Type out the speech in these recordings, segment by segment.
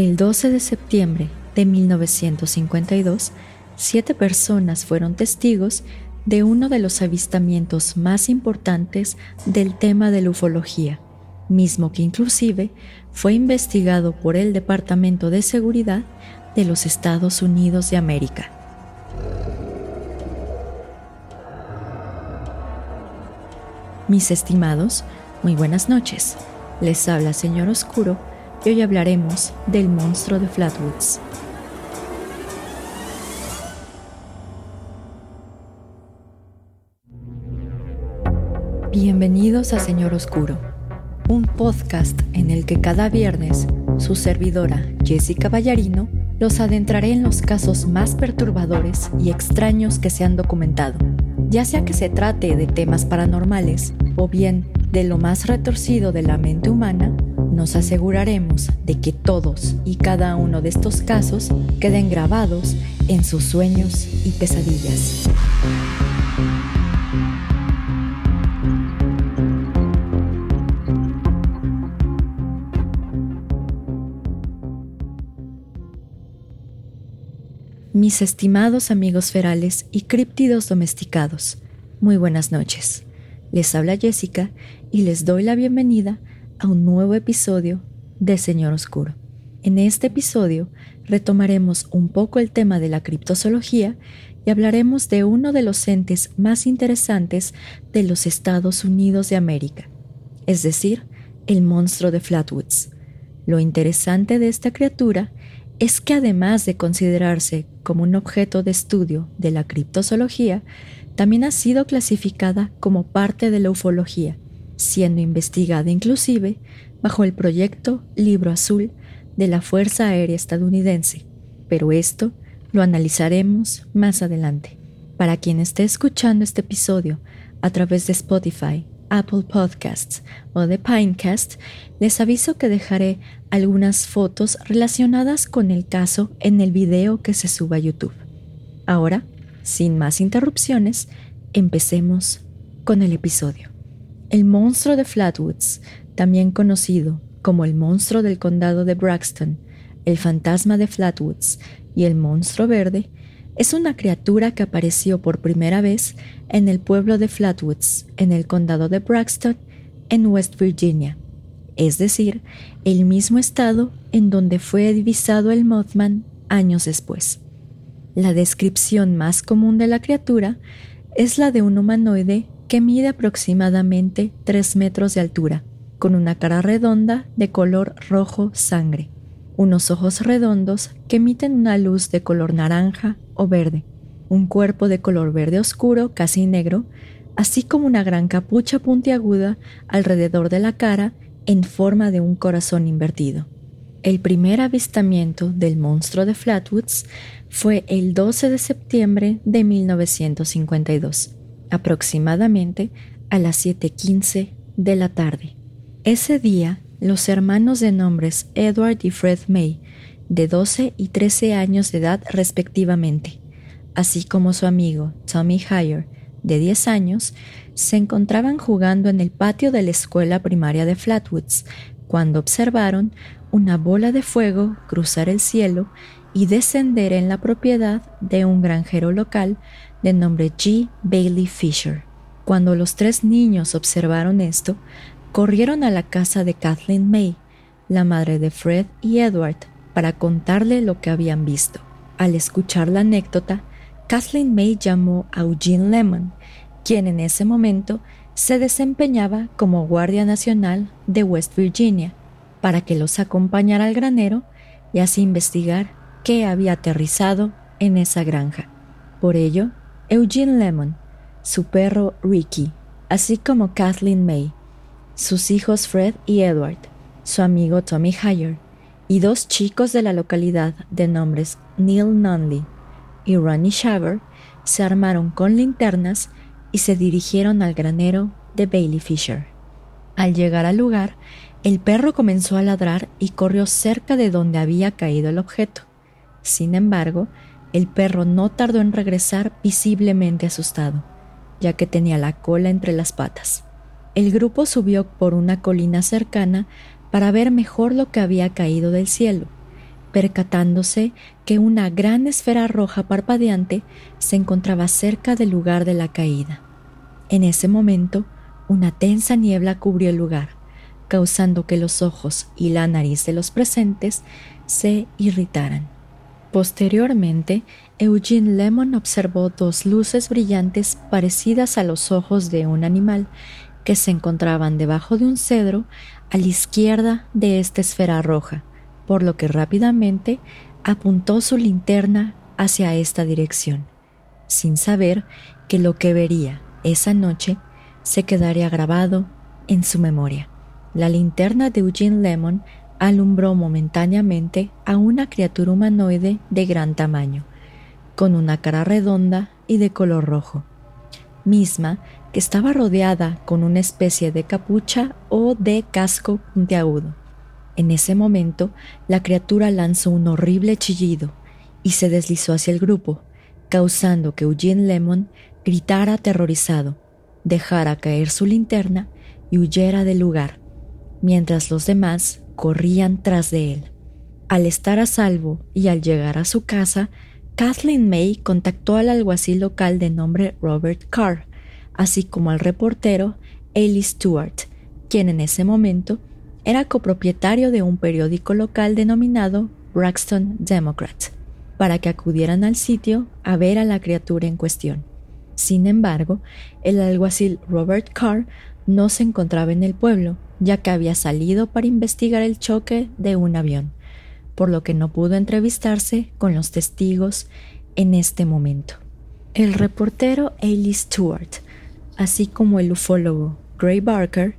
El 12 de septiembre de 1952, siete personas fueron testigos de uno de los avistamientos más importantes del tema de la ufología, mismo que inclusive fue investigado por el Departamento de Seguridad de los Estados Unidos de América. Mis estimados, muy buenas noches. Les habla Señor Oscuro y hoy hablaremos del monstruo de Flatwoods. Bienvenidos a Señor Oscuro, un podcast en el que cada viernes su servidora Jessica Ballarino los adentraré en los casos más perturbadores y extraños que se han documentado, ya sea que se trate de temas paranormales o bien de lo más retorcido de la mente humana, nos aseguraremos de que todos y cada uno de estos casos queden grabados en sus sueños y pesadillas. Mis estimados amigos ferales y críptidos domesticados, muy buenas noches. Les habla Jessica y les doy la bienvenida a un nuevo episodio de Señor Oscuro. En este episodio retomaremos un poco el tema de la criptozoología y hablaremos de uno de los entes más interesantes de los Estados Unidos de América, es decir, el monstruo de Flatwoods. Lo interesante de esta criatura es que además de considerarse como un objeto de estudio de la criptozoología, también ha sido clasificada como parte de la ufología, siendo investigada inclusive bajo el proyecto Libro Azul de la Fuerza Aérea Estadounidense. Pero esto lo analizaremos más adelante. Para quien esté escuchando este episodio a través de Spotify, Apple Podcasts o de Pinecast, les aviso que dejaré algunas fotos relacionadas con el caso en el video que se suba a YouTube. Ahora, sin más interrupciones, empecemos con el episodio. El monstruo de Flatwoods, también conocido como el monstruo del condado de Braxton, el fantasma de Flatwoods y el monstruo verde, es una criatura que apareció por primera vez en el pueblo de Flatwoods, en el condado de Braxton, en West Virginia, es decir, el mismo estado en donde fue divisado el Mothman años después. La descripción más común de la criatura es la de un humanoide que mide aproximadamente 3 metros de altura, con una cara redonda de color rojo sangre, unos ojos redondos que emiten una luz de color naranja o verde, un cuerpo de color verde oscuro, casi negro, así como una gran capucha puntiaguda alrededor de la cara en forma de un corazón invertido. El primer avistamiento del monstruo de Flatwoods fue el 12 de septiembre de 1952, aproximadamente a las 7.15 de la tarde. Ese día, los hermanos de nombres Edward y Fred May, de 12 y 13 años de edad respectivamente, así como su amigo Tommy Hire, de 10 años, se encontraban jugando en el patio de la escuela primaria de Flatwoods cuando observaron una bola de fuego cruzar el cielo y descender en la propiedad de un granjero local de nombre G. Bailey Fisher. Cuando los tres niños observaron esto, corrieron a la casa de Kathleen May, la madre de Fred y Edward, para contarle lo que habían visto. Al escuchar la anécdota, Kathleen May llamó a Eugene Lemon, quien en ese momento se desempeñaba como guardia nacional de West Virginia, para que los acompañara al granero y así investigar qué había aterrizado en esa granja. Por ello, Eugene Lemon, su perro Ricky, así como Kathleen May, sus hijos Fred y Edward, su amigo Tommy Hyer y dos chicos de la localidad de nombres Neil Nunley y Ronnie Shaver se armaron con linternas y se dirigieron al granero de Bailey Fisher. Al llegar al lugar, el perro comenzó a ladrar y corrió cerca de donde había caído el objeto. Sin embargo, el perro no tardó en regresar visiblemente asustado, ya que tenía la cola entre las patas. El grupo subió por una colina cercana para ver mejor lo que había caído del cielo, percatándose que una gran esfera roja parpadeante se encontraba cerca del lugar de la caída. En ese momento, una tensa niebla cubrió el lugar, causando que los ojos y la nariz de los presentes se irritaran. Posteriormente, Eugene Lemon observó dos luces brillantes parecidas a los ojos de un animal que se encontraban debajo de un cedro a la izquierda de esta esfera roja, por lo que rápidamente apuntó su linterna hacia esta dirección, sin saber que lo que vería esa noche se quedaría grabado en su memoria. La linterna de Eugene Lemon alumbró momentáneamente a una criatura humanoide de gran tamaño, con una cara redonda y de color rojo, misma que estaba rodeada con una especie de capucha o de casco puntiagudo. En ese momento, la criatura lanzó un horrible chillido y se deslizó hacia el grupo, causando que Eugene Lemon gritara aterrorizado, dejara caer su linterna y huyera del lugar, mientras los demás corrían tras de él. Al estar a salvo y al llegar a su casa, Kathleen May contactó al alguacil local de nombre Robert Carr, así como al reportero Ailey Stewart, quien en ese momento era copropietario de un periódico local denominado Braxton Democrat, para que acudieran al sitio a ver a la criatura en cuestión. Sin embargo, el alguacil Robert Carr no se encontraba en el pueblo, ya que había salido para investigar el choque de un avión, por lo que no pudo entrevistarse con los testigos en este momento. El reportero Ailey Stewart, así como el ufólogo Gray Barker,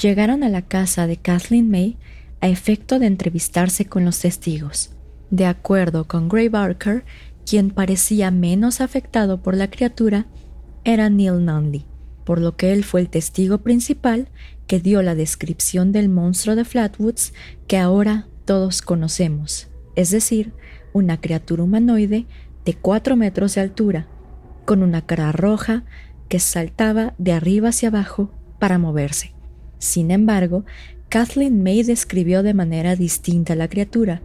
llegaron a la casa de Kathleen May a efecto de entrevistarse con los testigos. De acuerdo con Gray Barker, quien parecía menos afectado por la criatura era Neil Nunley, por lo que él fue el testigo principal que dio la descripción del monstruo de Flatwoods que ahora todos conocemos, es decir, una criatura humanoide de 4 metros de altura, con una cara roja que saltaba de arriba hacia abajo para moverse. Sin embargo, Kathleen May describió de manera distinta a la criatura,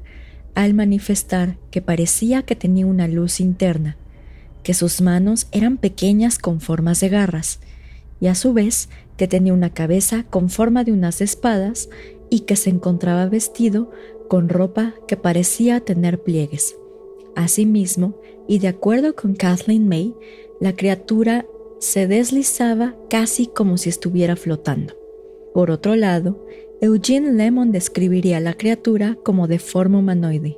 al manifestar que parecía que tenía una luz interna, que sus manos eran pequeñas con formas de garras, y a su vez que tenía una cabeza con forma de unas espadas y que se encontraba vestido con ropa que parecía tener pliegues. Asimismo, y de acuerdo con Kathleen May, la criatura se deslizaba casi como si estuviera flotando. Por otro lado, Eugene Lemon describiría a la criatura como de forma humanoide,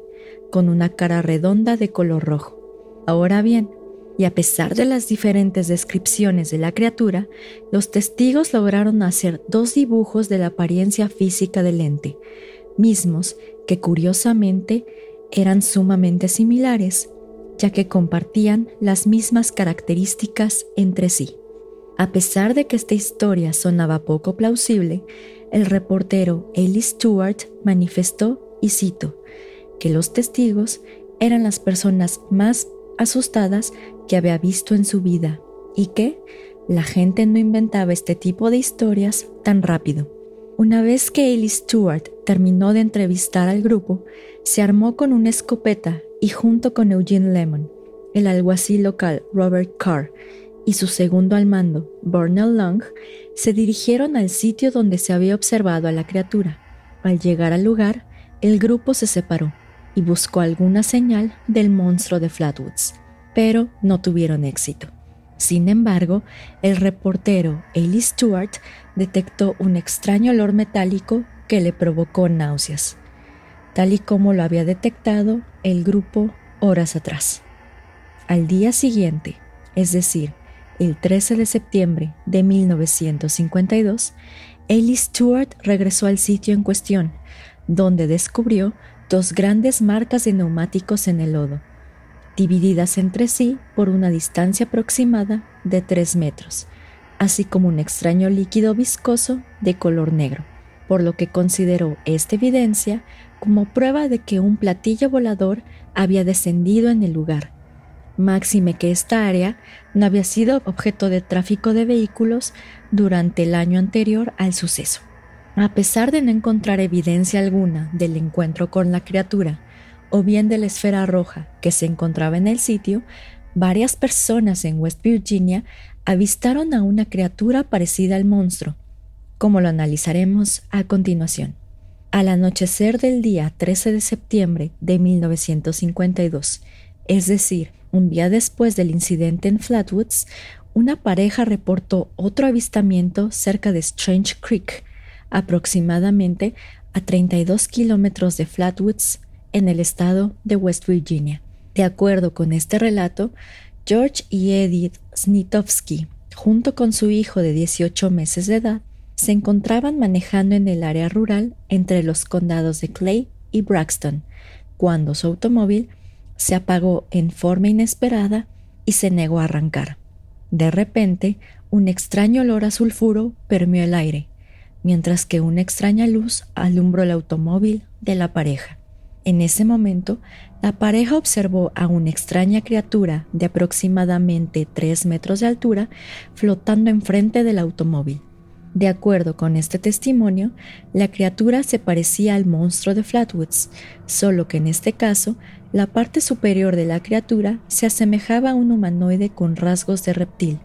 con una cara redonda de color rojo. Ahora bien, y a pesar de las diferentes descripciones de la criatura, los testigos lograron hacer dos dibujos de la apariencia física del ente, mismos que curiosamente eran sumamente similares, ya que compartían las mismas características entre sí. A pesar de que esta historia sonaba poco plausible, el reportero Ellie Stewart manifestó, y cito, que los testigos eran las personas más asustadas que había visto en su vida y que la gente no inventaba este tipo de historias tan rápido. Una vez que Ellie Stewart terminó de entrevistar al grupo, se armó con una escopeta y junto con Eugene Lemon, el alguacil local Robert Carr y su segundo al mando, Burnell Long, se dirigieron al sitio donde se había observado a la criatura. Al llegar al lugar, el grupo se separó y buscó alguna señal del monstruo de Flatwoods, pero no tuvieron éxito. Sin embargo, el reportero Ailey Stewart detectó un extraño olor metálico que le provocó náuseas, tal y como lo había detectado el grupo horas atrás. Al día siguiente, es decir, el 13 de septiembre de 1952, Ailey Stewart regresó al sitio en cuestión, donde descubrió dos grandes marcas de neumáticos en el lodo, divididas entre sí por una distancia aproximada de 3 metros, así como un extraño líquido viscoso de color negro, por lo que consideró esta evidencia como prueba de que un platillo volador había descendido en el lugar, máxime que esta área no había sido objeto de tráfico de vehículos durante el año anterior al suceso. A pesar de no encontrar evidencia alguna del encuentro con la criatura o bien de la esfera roja que se encontraba en el sitio, varias personas en West Virginia avistaron a una criatura parecida al monstruo, como lo analizaremos a continuación. Al anochecer del día 13 de septiembre de 1952, es decir, un día después del incidente en Flatwoods, una pareja reportó otro avistamiento cerca de Strange Creek, aproximadamente a 32 kilómetros de Flatwoods, en el estado de West Virginia. De acuerdo con este relato, George y Edith Snitowski, junto con su hijo de 18 meses de edad, se encontraban manejando en el área rural entre los condados de Clay y Braxton, cuando su automóvil se apagó en forma inesperada y se negó a arrancar. De repente, un extraño olor a sulfuro permeó el aire, mientras que una extraña luz alumbró el automóvil de la pareja. En ese momento, la pareja observó a una extraña criatura de aproximadamente tres metros de altura flotando enfrente del automóvil. De acuerdo con este testimonio, la criatura se parecía al monstruo de Flatwoods, solo que en este caso, la parte superior de la criatura se asemejaba a un humanoide con rasgos de reptil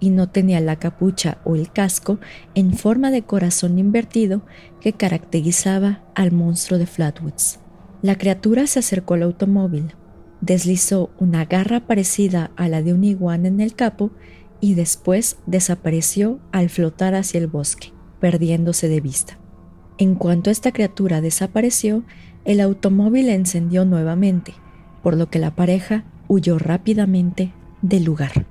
y no tenía la capucha o el casco en forma de corazón invertido que caracterizaba al monstruo de Flatwoods. La criatura se acercó al automóvil, deslizó una garra parecida a la de un iguana en el capo y después desapareció al flotar hacia el bosque, perdiéndose de vista. En cuanto esta criatura desapareció, el automóvil encendió nuevamente, por lo que la pareja huyó rápidamente del lugar.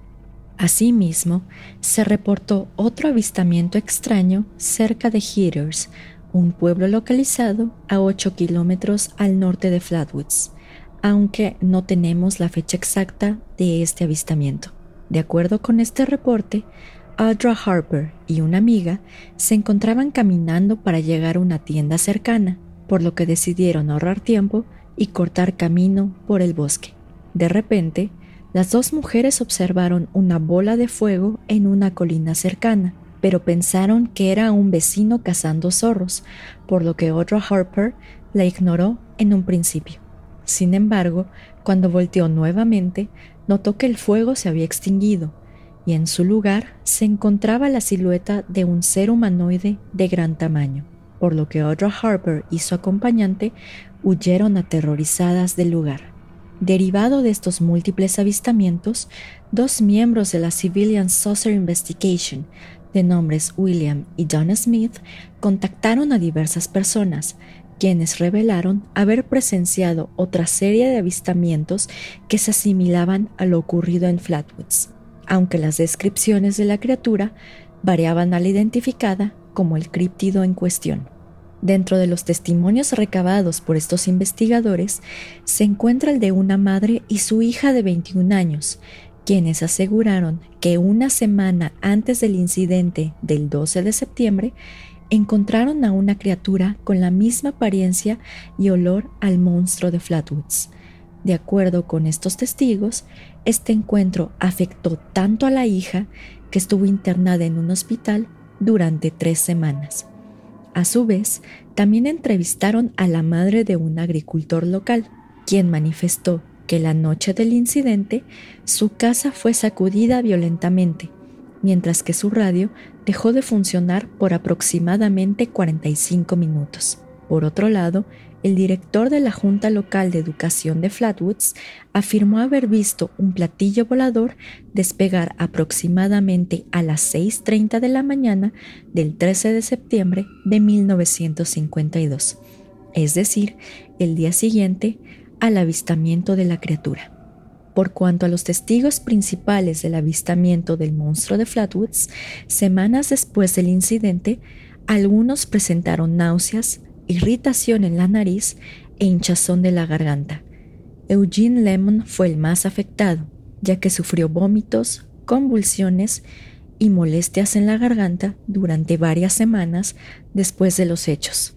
Asimismo, se reportó otro avistamiento extraño cerca de Heaters, un pueblo localizado a 8 kilómetros al norte de Flatwoods, aunque no tenemos la fecha exacta de este avistamiento. De acuerdo con este reporte, Audra Harper y una amiga se encontraban caminando para llegar a una tienda cercana, por lo que decidieron ahorrar tiempo y cortar camino por el bosque. De repente, las dos mujeres observaron una bola de fuego en una colina cercana pero pensaron que era un vecino cazando zorros, por lo que Audra Harper la ignoró en un principio. Sin embargo, cuando volteó nuevamente, notó que el fuego se había extinguido y en su lugar se encontraba la silueta de un ser humanoide de gran tamaño, por lo que Audra Harper y su acompañante huyeron aterrorizadas del lugar. Derivado de estos múltiples avistamientos, dos miembros de la Civilian Saucer Investigation de nombres William y John Smith, contactaron a diversas personas, quienes revelaron haber presenciado otra serie de avistamientos que se asimilaban a lo ocurrido en Flatwoods, aunque las descripciones de la criatura variaban a la identificada como el críptido en cuestión. Dentro de los testimonios recabados por estos investigadores se encuentra el de una madre y su hija de 21 años, quienes aseguraron que una semana antes del incidente del 12 de septiembre encontraron a una criatura con la misma apariencia y olor al monstruo de Flatwoods. De acuerdo con estos testigos, este encuentro afectó tanto a la hija que estuvo internada en un hospital durante tres semanas. A su vez, también entrevistaron a la madre de un agricultor local, quien manifestó que la noche del incidente su casa fue sacudida violentamente, mientras que su radio dejó de funcionar por aproximadamente 45 minutos. Por otro lado, el director de la Junta Local de Educación de Flatwoods afirmó haber visto un platillo volador despegar aproximadamente a las 6.30 de la mañana del 13 de septiembre de 1952, es decir, el día siguiente al avistamiento de la criatura. Por cuanto a los testigos principales del avistamiento del monstruo de Flatwoods, semanas después del incidente, algunos presentaron náuseas, irritación en la nariz e hinchazón de la garganta. Eugene Lemon fue el más afectado, ya que sufrió vómitos, convulsiones y molestias en la garganta durante varias semanas después de los hechos.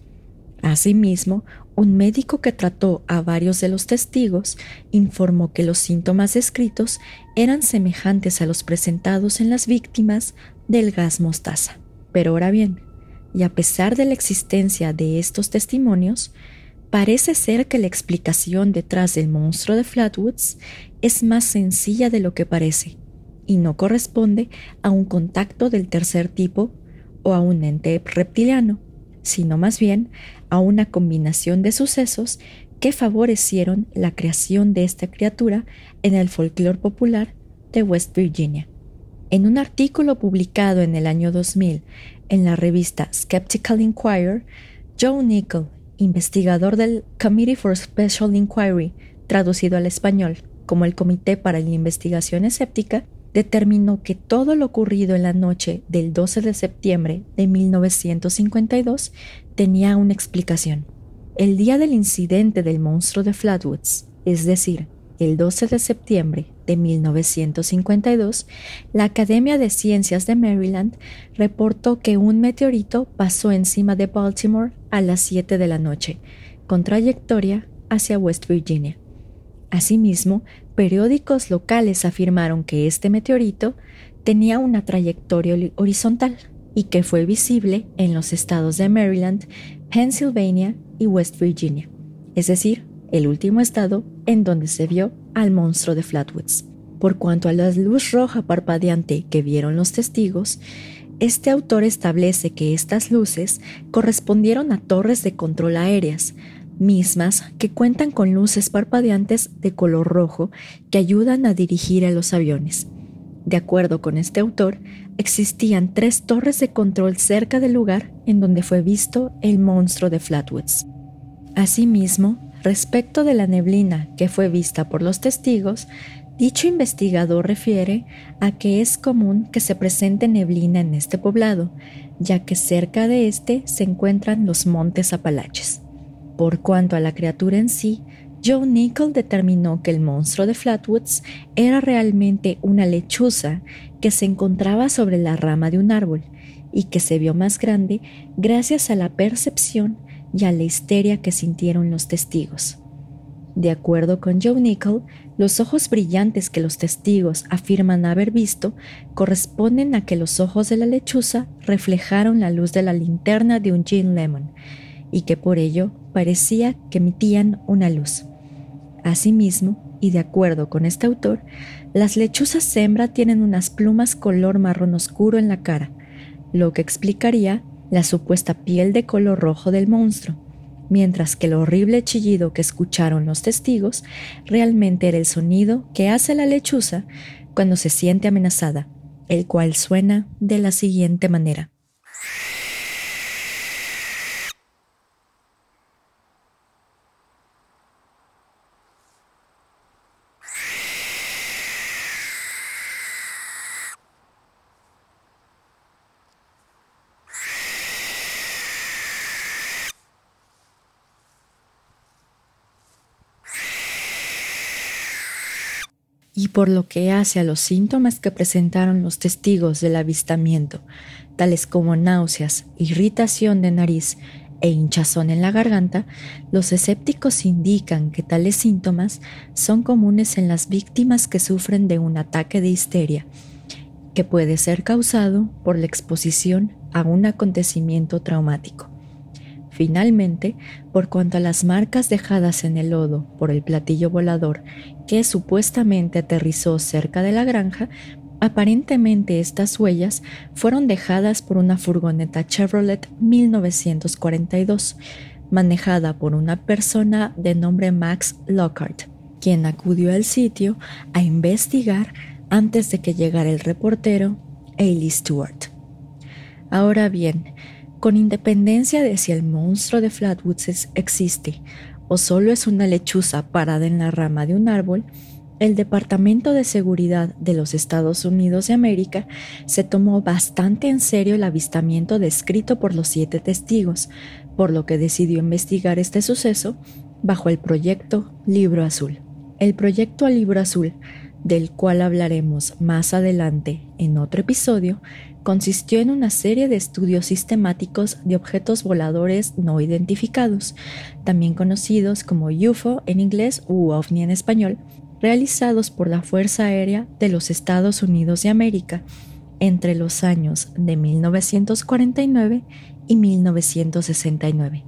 Asimismo, un médico que trató a varios de los testigos informó que los síntomas descritos eran semejantes a los presentados en las víctimas del gas mostaza. Pero ahora bien, y a pesar de la existencia de estos testimonios, Parece ser que la explicación detrás del monstruo de Flatwoods es más sencilla de lo que parece y no corresponde a un contacto del tercer tipo o a un ente reptiliano, sino más bien a una combinación de sucesos que favorecieron la creación de esta criatura en el folclore popular de West Virginia. En un artículo publicado en el año 2000 en la revista Skeptical Inquirer, Joe Nickel, investigador del Committee for Special Inquiry, traducido al español como el Comité para la Investigación Escéptica, determinó que todo lo ocurrido en la noche del 12 de septiembre de 1952 tenía una explicación. El día del incidente del monstruo de Flatwoods, es decir, el 12 de septiembre de 1952, la Academia de Ciencias de Maryland reportó que un meteorito pasó encima de Baltimore a las 7 de la noche, con trayectoria hacia West Virginia. Asimismo, periódicos locales afirmaron que este meteorito tenía una trayectoria horizontal y que fue visible en los estados de Maryland, Pennsylvania y West Virginia, es decir, el último estado en donde se vio al monstruo de Flatwoods. Por cuanto a la luz roja parpadeante que vieron los testigos, este autor establece que estas luces correspondieron a torres de control aéreas, mismas que cuentan con luces parpadeantes de color rojo que ayudan a dirigir a los aviones. De acuerdo con este autor, existían tres torres de control cerca del lugar en donde fue visto el monstruo de Flatwoods. Asimismo, Respecto de la neblina que fue vista por los testigos, dicho investigador refiere a que es común que se presente neblina en este poblado, ya que cerca de este se encuentran los montes Apalaches. Por cuanto a la criatura en sí, Joe Nickel determinó que el monstruo de Flatwoods era realmente una lechuza que se encontraba sobre la rama de un árbol y que se vio más grande gracias a la percepción y a la histeria que sintieron los testigos. De acuerdo con Joe Nickel, los ojos brillantes que los testigos afirman haber visto corresponden a que los ojos de la lechuza reflejaron la luz de la linterna de un gin lemon y que por ello parecía que emitían una luz. Asimismo, y de acuerdo con este autor, las lechuzas hembra tienen unas plumas color marrón oscuro en la cara, lo que explicaría la supuesta piel de color rojo del monstruo, mientras que el horrible chillido que escucharon los testigos realmente era el sonido que hace la lechuza cuando se siente amenazada, el cual suena de la siguiente manera. y por lo que hace a los síntomas que presentaron los testigos del avistamiento, tales como náuseas, irritación de nariz e hinchazón en la garganta, los escépticos indican que tales síntomas son comunes en las víctimas que sufren de un ataque de histeria, que puede ser causado por la exposición a un acontecimiento traumático. Finalmente, por cuanto a las marcas dejadas en el lodo por el platillo volador que supuestamente aterrizó cerca de la granja, aparentemente estas huellas fueron dejadas por una furgoneta Chevrolet 1942, manejada por una persona de nombre Max Lockhart, quien acudió al sitio a investigar antes de que llegara el reportero Ailey Stewart. Ahora bien, con independencia de si el monstruo de Flatwoods existe o solo es una lechuza parada en la rama de un árbol, el Departamento de Seguridad de los Estados Unidos de América se tomó bastante en serio el avistamiento descrito por los siete testigos, por lo que decidió investigar este suceso bajo el proyecto Libro Azul. El proyecto Libro Azul, del cual hablaremos más adelante en otro episodio, consistió en una serie de estudios sistemáticos de objetos voladores no identificados, también conocidos como UFO en inglés u OVNI en español, realizados por la Fuerza Aérea de los Estados Unidos de América entre los años de 1949 y 1969.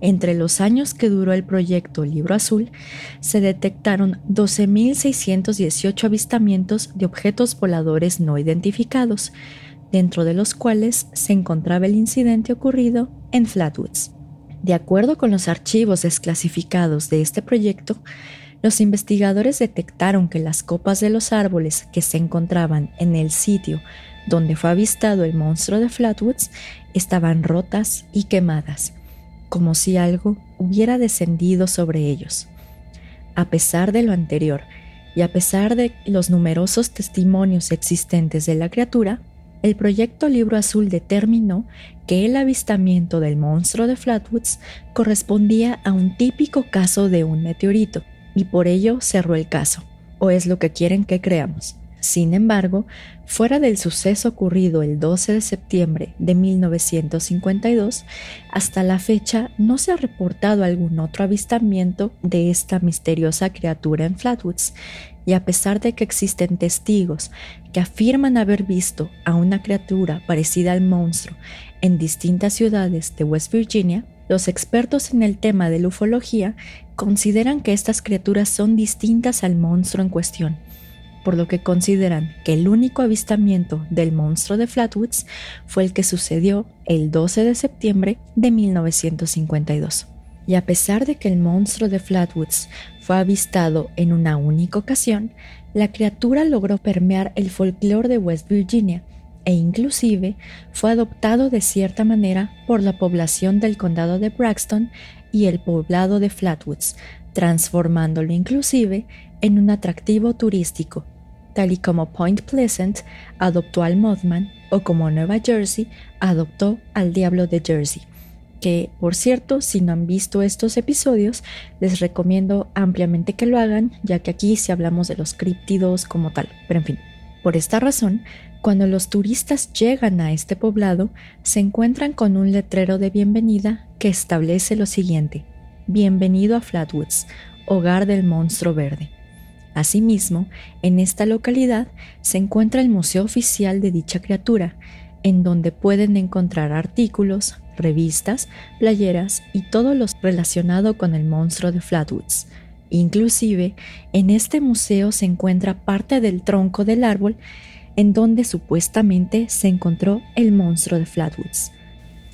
Entre los años que duró el proyecto Libro Azul, se detectaron 12.618 avistamientos de objetos voladores no identificados, dentro de los cuales se encontraba el incidente ocurrido en Flatwoods. De acuerdo con los archivos desclasificados de este proyecto, los investigadores detectaron que las copas de los árboles que se encontraban en el sitio donde fue avistado el monstruo de Flatwoods estaban rotas y quemadas como si algo hubiera descendido sobre ellos. A pesar de lo anterior, y a pesar de los numerosos testimonios existentes de la criatura, el proyecto Libro Azul determinó que el avistamiento del monstruo de Flatwoods correspondía a un típico caso de un meteorito, y por ello cerró el caso, o es lo que quieren que creamos. Sin embargo, fuera del suceso ocurrido el 12 de septiembre de 1952, hasta la fecha no se ha reportado algún otro avistamiento de esta misteriosa criatura en Flatwoods, y a pesar de que existen testigos que afirman haber visto a una criatura parecida al monstruo en distintas ciudades de West Virginia, los expertos en el tema de la ufología consideran que estas criaturas son distintas al monstruo en cuestión por lo que consideran que el único avistamiento del monstruo de Flatwoods fue el que sucedió el 12 de septiembre de 1952. Y a pesar de que el monstruo de Flatwoods fue avistado en una única ocasión, la criatura logró permear el folclore de West Virginia e inclusive fue adoptado de cierta manera por la población del condado de Braxton y el poblado de Flatwoods, transformándolo inclusive en un atractivo turístico, tal y como Point Pleasant adoptó al Mothman o como Nueva Jersey adoptó al Diablo de Jersey. Que, por cierto, si no han visto estos episodios, les recomiendo ampliamente que lo hagan, ya que aquí sí hablamos de los críptidos como tal. Pero en fin, por esta razón, cuando los turistas llegan a este poblado, se encuentran con un letrero de bienvenida que establece lo siguiente. Bienvenido a Flatwoods, hogar del monstruo verde. Asimismo, en esta localidad se encuentra el Museo Oficial de dicha criatura, en donde pueden encontrar artículos, revistas, playeras y todo lo relacionado con el monstruo de Flatwoods. Inclusive, en este museo se encuentra parte del tronco del árbol en donde supuestamente se encontró el monstruo de Flatwoods.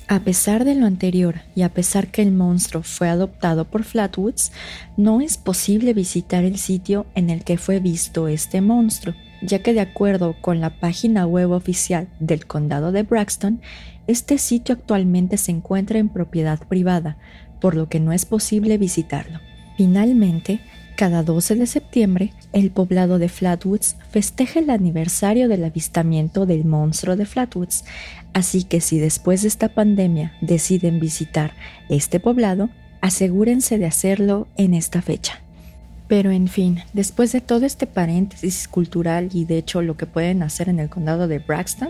A pesar de lo anterior y a pesar que el monstruo fue adoptado por Flatwoods, no es posible visitar el sitio en el que fue visto este monstruo, ya que de acuerdo con la página web oficial del condado de Braxton, este sitio actualmente se encuentra en propiedad privada, por lo que no es posible visitarlo. Finalmente, cada 12 de septiembre, el poblado de Flatwoods festeja el aniversario del avistamiento del monstruo de Flatwoods, así que si después de esta pandemia deciden visitar este poblado, asegúrense de hacerlo en esta fecha. Pero en fin, después de todo este paréntesis cultural y de hecho lo que pueden hacer en el condado de Braxton,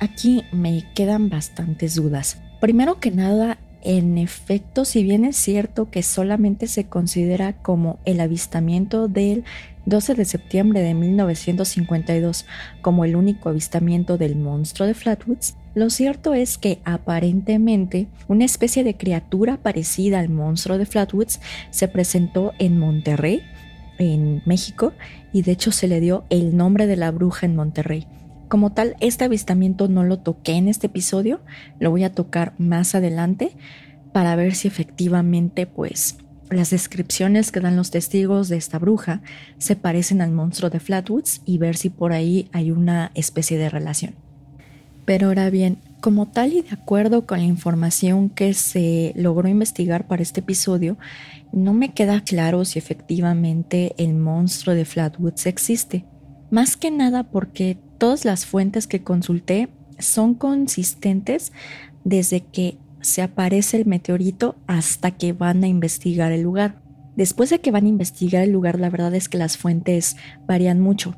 aquí me quedan bastantes dudas. Primero que nada, en efecto, si bien es cierto que solamente se considera como el avistamiento del 12 de septiembre de 1952 como el único avistamiento del monstruo de Flatwoods, lo cierto es que aparentemente una especie de criatura parecida al monstruo de Flatwoods se presentó en Monterrey, en México, y de hecho se le dio el nombre de la bruja en Monterrey. Como tal, este avistamiento no lo toqué en este episodio, lo voy a tocar más adelante para ver si efectivamente pues las descripciones que dan los testigos de esta bruja se parecen al monstruo de Flatwoods y ver si por ahí hay una especie de relación. Pero ahora bien, como tal y de acuerdo con la información que se logró investigar para este episodio, no me queda claro si efectivamente el monstruo de Flatwoods existe. Más que nada porque todas las fuentes que consulté son consistentes desde que se aparece el meteorito hasta que van a investigar el lugar. Después de que van a investigar el lugar, la verdad es que las fuentes varían mucho,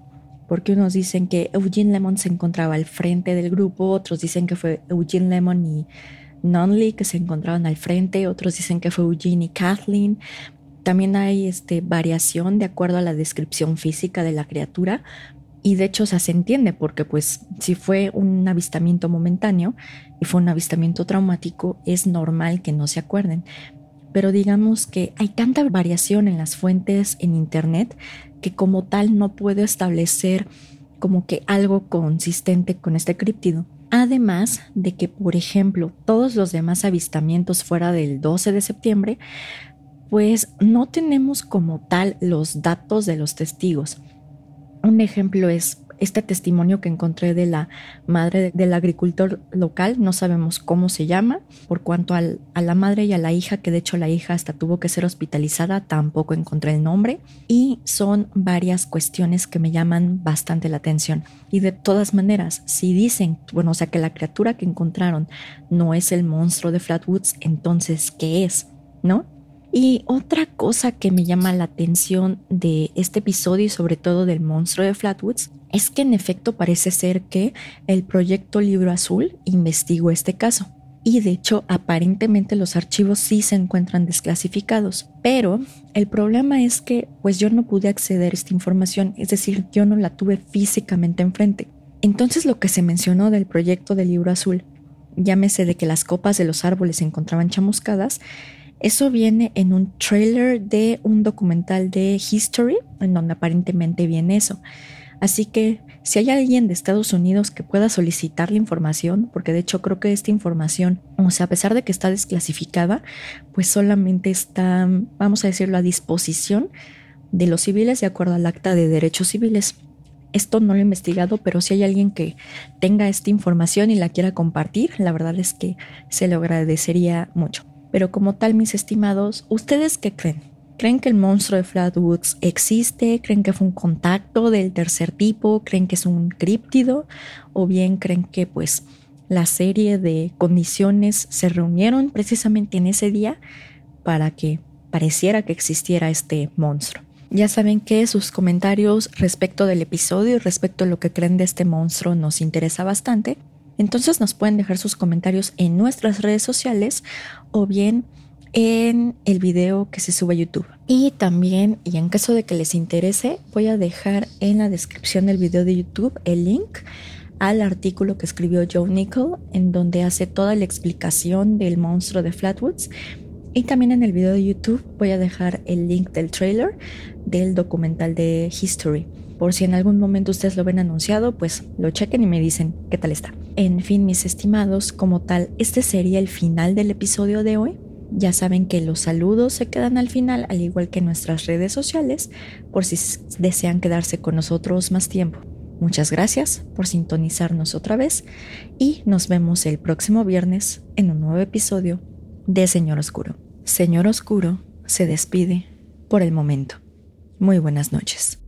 porque unos dicen que Eugene Lemon se encontraba al frente del grupo, otros dicen que fue Eugene Lemon y Nunley que se encontraban al frente, otros dicen que fue Eugene y Kathleen. También hay este, variación de acuerdo a la descripción física de la criatura, Y de hecho, se entiende porque pues si fue un avistamiento momentáneo y fue un avistamiento traumático, es normal que no se acuerden. Pero digamos que hay tanta variación en las fuentes en Internet que como tal no puedo establecer como que algo consistente con este críptido. Además de que, por ejemplo, todos los demás avistamientos fuera del 12 de septiembre, pues no tenemos como tal los datos de los testigos. Un ejemplo es este testimonio que encontré de la madre del agricultor local, no sabemos cómo se llama, por cuanto a la madre y a la hija, que de hecho la hija hasta tuvo que ser hospitalizada, tampoco encontré el nombre, y son varias cuestiones que me llaman bastante la atención. Y de todas maneras, si dicen, bueno, o sea que la criatura que encontraron no es el monstruo de Flatwoods, entonces, ¿qué es? ¿No? Y otra cosa que me llama la atención de este episodio y sobre todo del monstruo de Flatwoods es que en efecto parece ser que el proyecto Libro Azul investigó este caso. Y de hecho aparentemente los archivos sí se encuentran desclasificados. Pero el problema es que pues yo no pude acceder a esta información, es decir, yo no la tuve físicamente enfrente. Entonces lo que se mencionó del proyecto del Libro Azul, llámese de que las copas de los árboles se encontraban chamuscadas, eso viene en un trailer de un documental de History, en donde aparentemente viene eso. Así que si hay alguien de Estados Unidos que pueda solicitar la información, porque de hecho creo que esta información, o sea, a pesar de que está desclasificada, pues solamente está, vamos a decirlo, a disposición de los civiles de acuerdo al acta de derechos civiles. Esto no lo he investigado, pero si hay alguien que tenga esta información y la quiera compartir, la verdad es que se lo agradecería mucho. Pero como tal, mis estimados, ¿ustedes qué creen? ¿Creen que el monstruo de Flatwoods existe? ¿Creen que fue un contacto del tercer tipo? ¿Creen que es un críptido? ¿O bien creen que pues la serie de condiciones se reunieron precisamente en ese día para que pareciera que existiera este monstruo? Ya saben que sus comentarios respecto del episodio y respecto a lo que creen de este monstruo nos interesa bastante. Entonces nos pueden dejar sus comentarios en nuestras redes sociales o bien en el video que se sube a YouTube. Y también, y en caso de que les interese, voy a dejar en la descripción del video de YouTube el link al artículo que escribió Joe Nickel, en donde hace toda la explicación del monstruo de Flatwoods. Y también en el video de YouTube voy a dejar el link del trailer del documental de History. Por si en algún momento ustedes lo ven anunciado, pues lo chequen y me dicen qué tal está. En fin, mis estimados, como tal, este sería el final del episodio de hoy. Ya saben que los saludos se quedan al final, al igual que nuestras redes sociales, por si desean quedarse con nosotros más tiempo. Muchas gracias por sintonizarnos otra vez y nos vemos el próximo viernes en un nuevo episodio de Señor Oscuro. Señor Oscuro se despide por el momento. Muy buenas noches.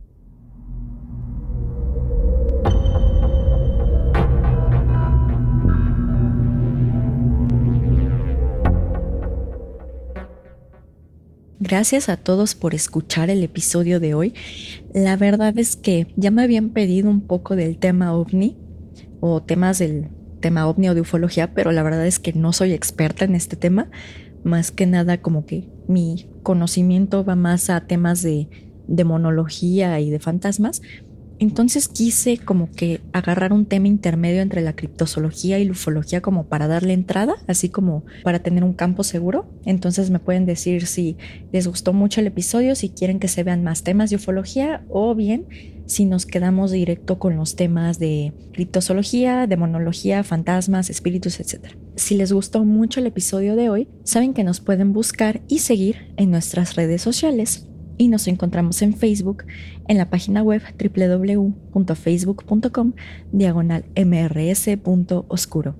Gracias a todos por escuchar el episodio de hoy. La verdad es que ya me habían pedido un poco del tema ovni o temas del tema ovni o de ufología, pero la verdad es que no soy experta en este tema. Más que nada como que mi conocimiento va más a temas de demonología y de fantasmas, entonces quise como que agarrar un tema intermedio entre la criptozoología y la ufología como para darle entrada, así como para tener un campo seguro. Entonces me pueden decir si les gustó mucho el episodio, si quieren que se vean más temas de ufología o bien si nos quedamos directo con los temas de criptozoología, demonología, fantasmas, espíritus, etc. Si les gustó mucho el episodio de hoy, saben que nos pueden buscar y seguir en nuestras redes sociales y nos encontramos en Facebook en la página web www.facebook.com diagonal mrs.oscuro.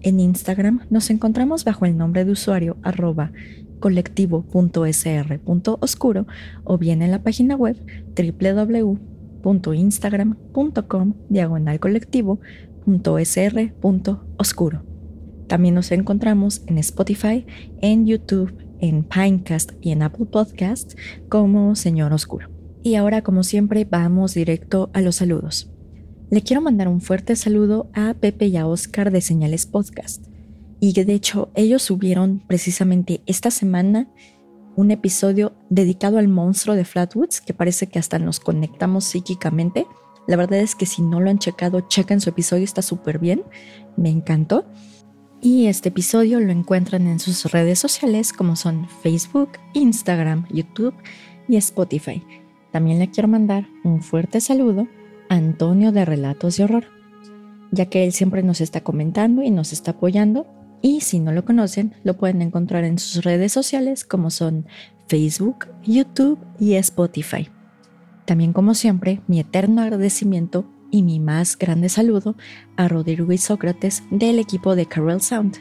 En Instagram nos encontramos bajo el nombre de usuario arroba colectivo.sr.oscuro o bien en la página web www.instagram.com diagonal colectivo.sr.oscuro. También nos encontramos en Spotify, en YouTube, en Pinecast y en Apple Podcast como Señor Oscuro. Y ahora, como siempre, vamos directo a los saludos. Le quiero mandar un fuerte saludo a Pepe y a Oscar de Señales Podcast. Y de hecho ellos subieron precisamente esta semana un episodio dedicado al monstruo de Flatwoods, que parece que hasta nos conectamos psíquicamente. La verdad es que si no lo han checado, chequen su episodio, está súper bien. Me encantó. Y este episodio lo encuentran en sus redes sociales como son Facebook, Instagram, YouTube y Spotify. También le quiero mandar un fuerte saludo a Antonio de Relatos de Horror, ya que él siempre nos está comentando y nos está apoyando. Y si no lo conocen, lo pueden encontrar en sus redes sociales como son Facebook, YouTube y Spotify. También como siempre, mi eterno agradecimiento y mi más grande saludo a Rodrigo y Sócrates del equipo de Carol Sound,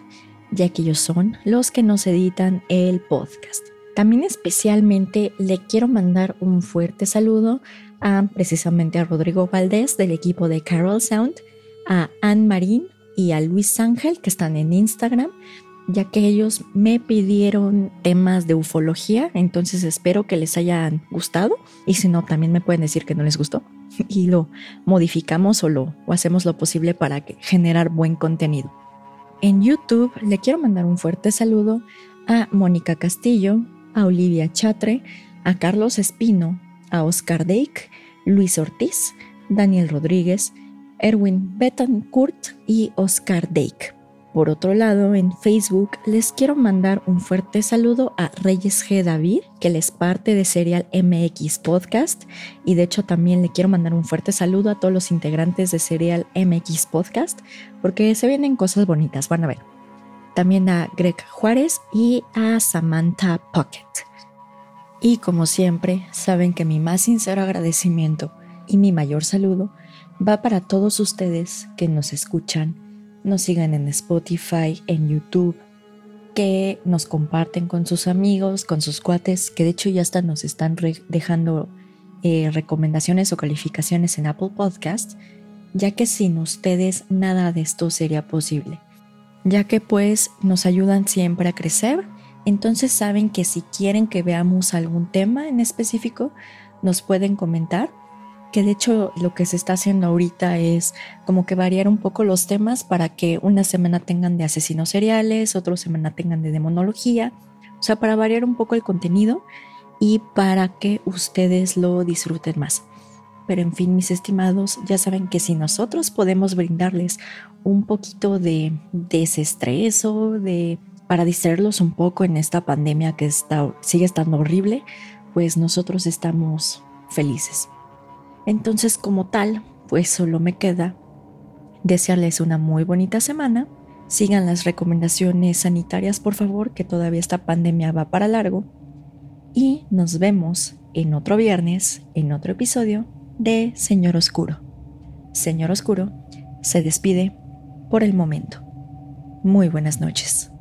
ya que ellos son los que nos editan el podcast. También especialmente le quiero mandar un fuerte saludo a precisamente a Rodrigo Valdés del equipo de Carol Sound, a Anne Marín y a Luis Ángel que están en Instagram, ya que ellos me pidieron temas de ufología, entonces espero que les hayan gustado y si no también me pueden decir que no les gustó y lo modificamos o lo o hacemos lo posible para que, generar buen contenido. En YouTube le quiero mandar un fuerte saludo a Mónica Castillo, a Olivia Chatre, a Carlos Espino, a Oscar Dake, Luis Ortiz, Daniel Rodríguez, Erwin Betancourt y Oscar Dake. Por otro lado, en Facebook les quiero mandar un fuerte saludo a Reyes G. David, que les parte de Serial MX Podcast. Y de hecho también le quiero mandar un fuerte saludo a todos los integrantes de Serial MX Podcast, porque se vienen cosas bonitas, van a ver. También a Greg Juárez y a Samantha Pocket. Y como siempre, saben que mi más sincero agradecimiento y mi mayor saludo va para todos ustedes que nos escuchan nos sigan en Spotify, en YouTube, que nos comparten con sus amigos, con sus cuates, que de hecho ya hasta nos están dejando eh, recomendaciones o calificaciones en Apple Podcast, ya que sin ustedes nada de esto sería posible, ya que pues nos ayudan siempre a crecer, entonces saben que si quieren que veamos algún tema en específico, nos pueden comentar que de hecho lo que se está haciendo ahorita es como que variar un poco los temas para que una semana tengan de asesinos seriales, otra semana tengan de demonología, o sea, para variar un poco el contenido y para que ustedes lo disfruten más. Pero en fin, mis estimados, ya saben que si nosotros podemos brindarles un poquito de desestrés de para distraerlos un poco en esta pandemia que está, sigue estando horrible, pues nosotros estamos felices. Entonces, como tal, pues solo me queda desearles una muy bonita semana. Sigan las recomendaciones sanitarias, por favor, que todavía esta pandemia va para largo. Y nos vemos en otro viernes, en otro episodio de Señor Oscuro. Señor Oscuro se despide por el momento. Muy buenas noches.